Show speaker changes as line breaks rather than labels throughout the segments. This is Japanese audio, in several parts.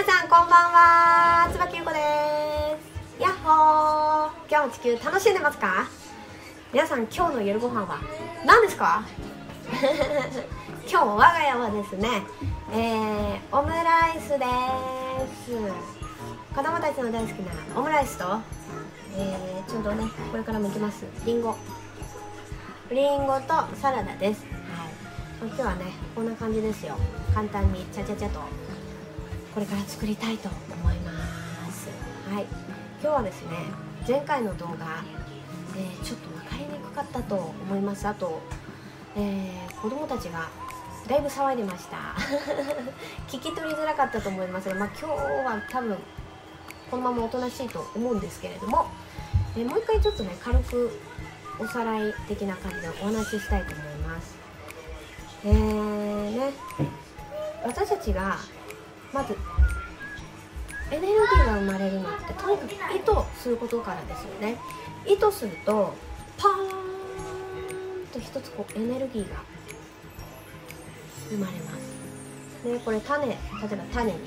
皆さんこんばんは。椿ゆこです。やっほー。今日も地球楽しんでますか？皆さん今日の夜ご飯は何ですか？今日我が家はですね、えー、オムライスです。子供たちの大好きなオムライスと、えー、ちょうどねこれからも行きます。りんごりんごとサラダです。はい。今日はねこんな感じですよ。簡単にちゃちゃちゃと。これから作りたいと思います。はい。今日はですね前回の動画、えー、ちょっと分かりにくかったと思います。あと、えー、子供たちがだいぶ騒いでました。聞き取りづらかったと思いますが、まあ、今日は多分このままおとなしいと思うんですけれども、えー、もう一回ちょっとね軽くおさらい的な感じでお話ししたいと思います。えーね。私たちがまずエネルギーが生まれるのってとにかく意図することからですよね。意図するとパーンと一つこうエネルギーが生まれます。でこれ種例えば種に例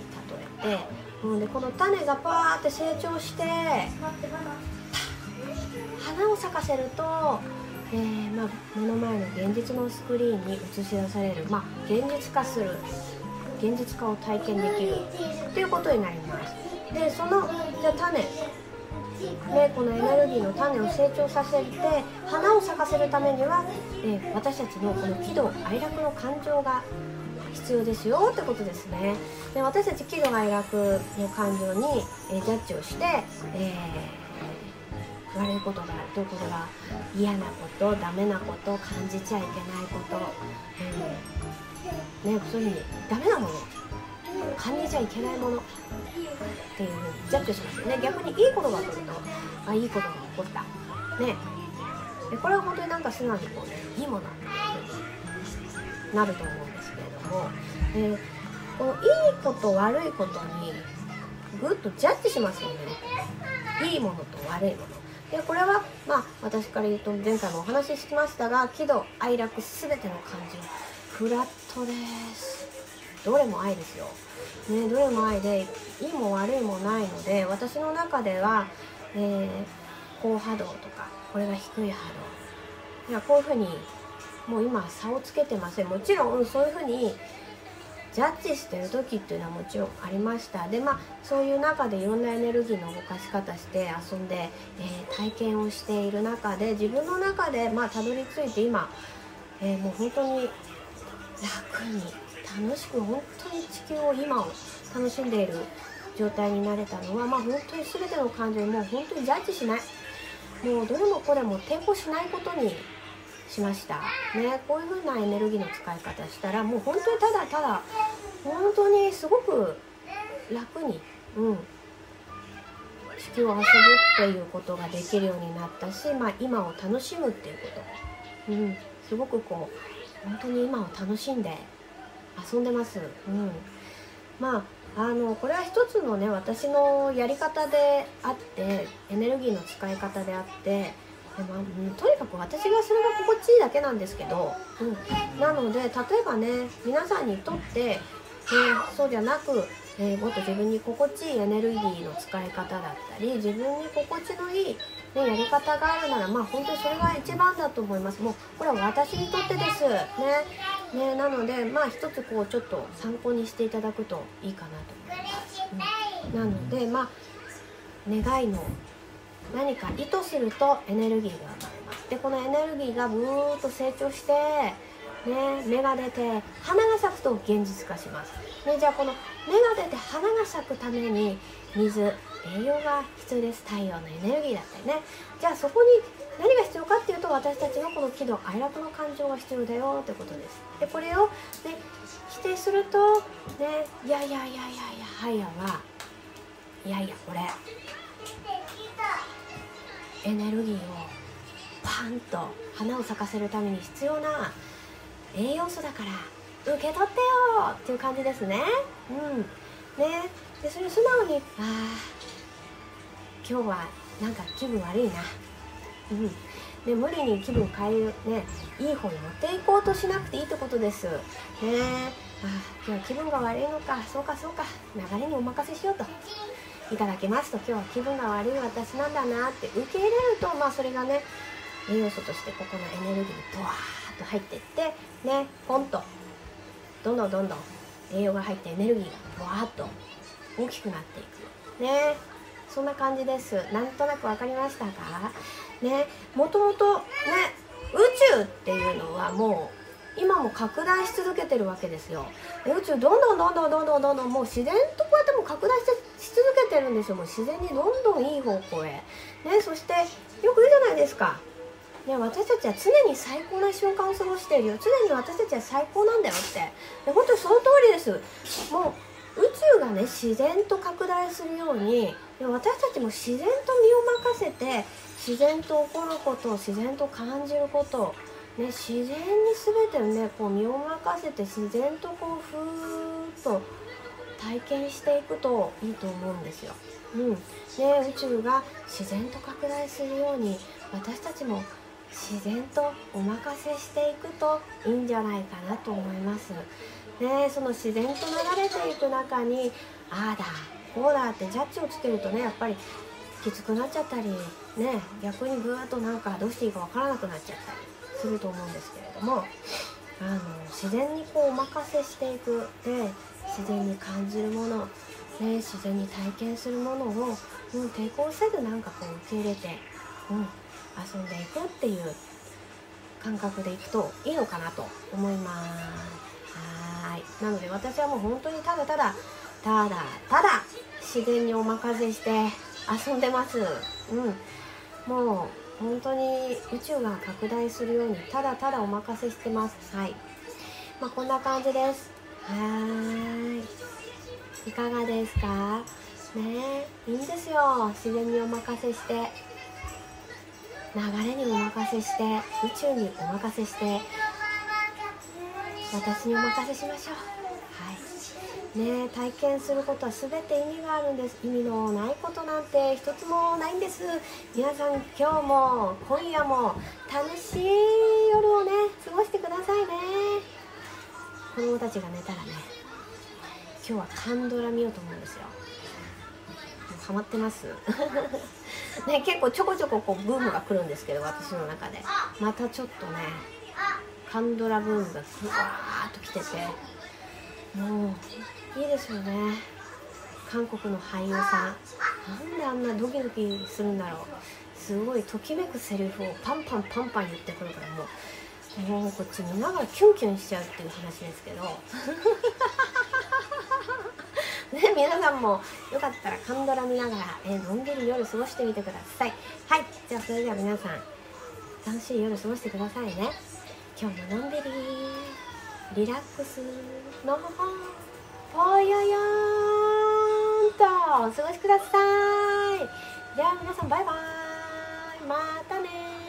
えて、うん、でこの種がパーって成長して花を咲かせるとえー、まあ、目の前の現実のスクリーンに映し出される、まあ、現実化する現実化を体験できる。ということになります。でそのじゃ種。ね、このエネルギーの種を成長させて花を咲かせるためには、え、私たちのこの喜怒哀楽の感情が必要ですよ。ってことですね。で私たち喜怒哀楽の感情に、え、ジャッジをして、えー、悪いことがどういうことが嫌なことダメなこと感じちゃいけないこと、えー、ね、そういうふうにダメなもの。感じちゃいけないものっていうふうにジャッジしますよね。逆にいいことが起こるとあいいことが起こった。ね。でこれは本当になんか素直にこうねいいものっていうふうになると思うんですけれども、えー、このいいこと悪いことにぐっとジャッジしますよね。いいものと悪いもの。でこれはまあ私から言うと前回もお話ししましたが喜怒哀楽全ての感情。フラットです。どれも愛ですよ、ね、どれも愛でいいも悪いもないので私の中では、えー、高波動とかこれが低い波動。いやこういうふうにもう今差をつけてません。もちろんそういうふうにジャッジしてる時っていうのはもちろんありました。でまあそういう中でいろんなエネルギーの動かし方して遊んで、えー、体験をしている中で自分の中でまあたどり着いて今、えー、もう本当に楽に楽しく本当に地球を今を楽しんでいる状態になれたのはまあ本当に全ての感情にもう本当にジャッジしない。もうどれもこれも抵抗しないことにしました。ねこういう風なエネルギーの使い方したらもう本当にただただ本当にすごく楽にうん地球を遊ぶっていうことができるようになったし、まあ、今を楽しむっていうこと、うん、すごくこう本当に今を楽しんで遊んでます。うん、まああのこれは一つのね私のやり方であってエネルギーの使い方であってでまあ、とにかく私がそれが心地いいだけなんですけど、うん、なので例えばね皆さんにとって、えー、そうじゃなく、えー、もっと自分に心地いいエネルギーの使い方だったり自分に心地のいい、ね、やり方があるならまあ本当にそれが一番だと思います。もうこれは私にとってです。ね。ね、なのでまあ一つこうちょっと参考にしていただくといいかなと思います、うん、なのでまあ願いの何か意図するとエネルギーが上がります。でこのエネルギーがブーッと成長してね、芽が出て花が咲くと現実化します、ね、じゃあこの芽が出て花が咲くために水栄養が必要です。太陽のエネルギーだったりね。じゃあそこに何が必要かっていうと私たちのこの喜怒哀楽の感情が必要だよってことです。でこれを、ね、否定するとねいやいやいやいやいやはいやはいやいやこれ。エネルギーをパンと花を咲かせるために必要な栄養素だから受け取ってよっていう感じですね。うん。ね。でそれ素直にああ今日はなんか気分悪いな。うん。で無理に気分変えるねいい方に持っていこうとしなくていいってことです。ね。あ今日は気分が悪いのかそうかそうか流れにお任せしようと。いただきますと今日は気分が悪い私なんだなって受け入れるとまあそれがね栄養素としてここのエネルギーにドワーッと入っていってねポンと。どんどんどんどん。栄養が入ってエネルギーがブワーッと。大きくなっていくね。そんな感じです。なんとなく分かりましたか？ね。もともとね宇宙っていうのはもう今も拡大し続けてるわけですよ。宇宙どんどんどんどんどんどんどんどんもう自然とこうやっても拡大し続けてるんですよ。もう自然にどんどんいい方向へ。ねそしてよく言うじゃないですか。ね、私たちは常に最高な瞬間を過ごしているよ。常に私たちは最高なんだよって。で本当にその通りです。もう宇宙がね自然と拡大するように私たちも自然と身を任せて自然と起こること自然と感じることね、自然に全てをねこう身を任せて自然とこうふーっと体験していくといいと思うんですよ。うん、で宇宙が自然と拡大するように私たちも自然とお任せしていくといいんじゃないかなと思います。でその自然と流れていく中にああだこうだってジャッジをつけるとねやっぱりきつくなっちゃったりね逆にぐーっとなんかどうしていいかわからなくなっちゃったりすると思うんですけれどもあの自然にこうお任せしていくで自然に感じるもの、ね、自然に体験するものを、うん、抵抗せずなんかこう受け入れて、うん、遊んでいくっていう感覚でいくといいのかなと思います。はいなので私はもう本当にただただただただ自然にお任せして遊んでます。うんもう本当に宇宙が拡大するようにただただお任せしてます。はい。まあ、こんな感じです。はい。いかがですか？ねいいんですよ。自然にお任せして。流れにお任せして宇宙にお任せして私にお任せしましょう。はい。ね体験することは全て意味があるんです。意味のないことなんて一つもないんです。皆さん今日も今夜も楽しい夜をね過ごしてくださいね。子供たちが寝たらね今日はカンドラ見ようと思うんですよ。ハマってます。ね結構ちょこちょここうブームが来るんですけど私の中で。またちょっとねカンドラブームがふわーっと来てて。もういいですよね。韓国の俳優さん。なんであんなドキドキするんだろう。すごいときめくセリフをパンパンパンパン言ってくるからもうもうこっち見ながらキュンキュンしちゃうっていう話ですけど。皆さんもよかったらカンドラ見ながら、えのんびり夜過ごしてみてください。はいじゃあそれでは皆さん楽しい夜過ごしてくださいね。今日ものんびりリラックスのほほんぽよよんとお過ごしください。では皆さんバイバーイ。またね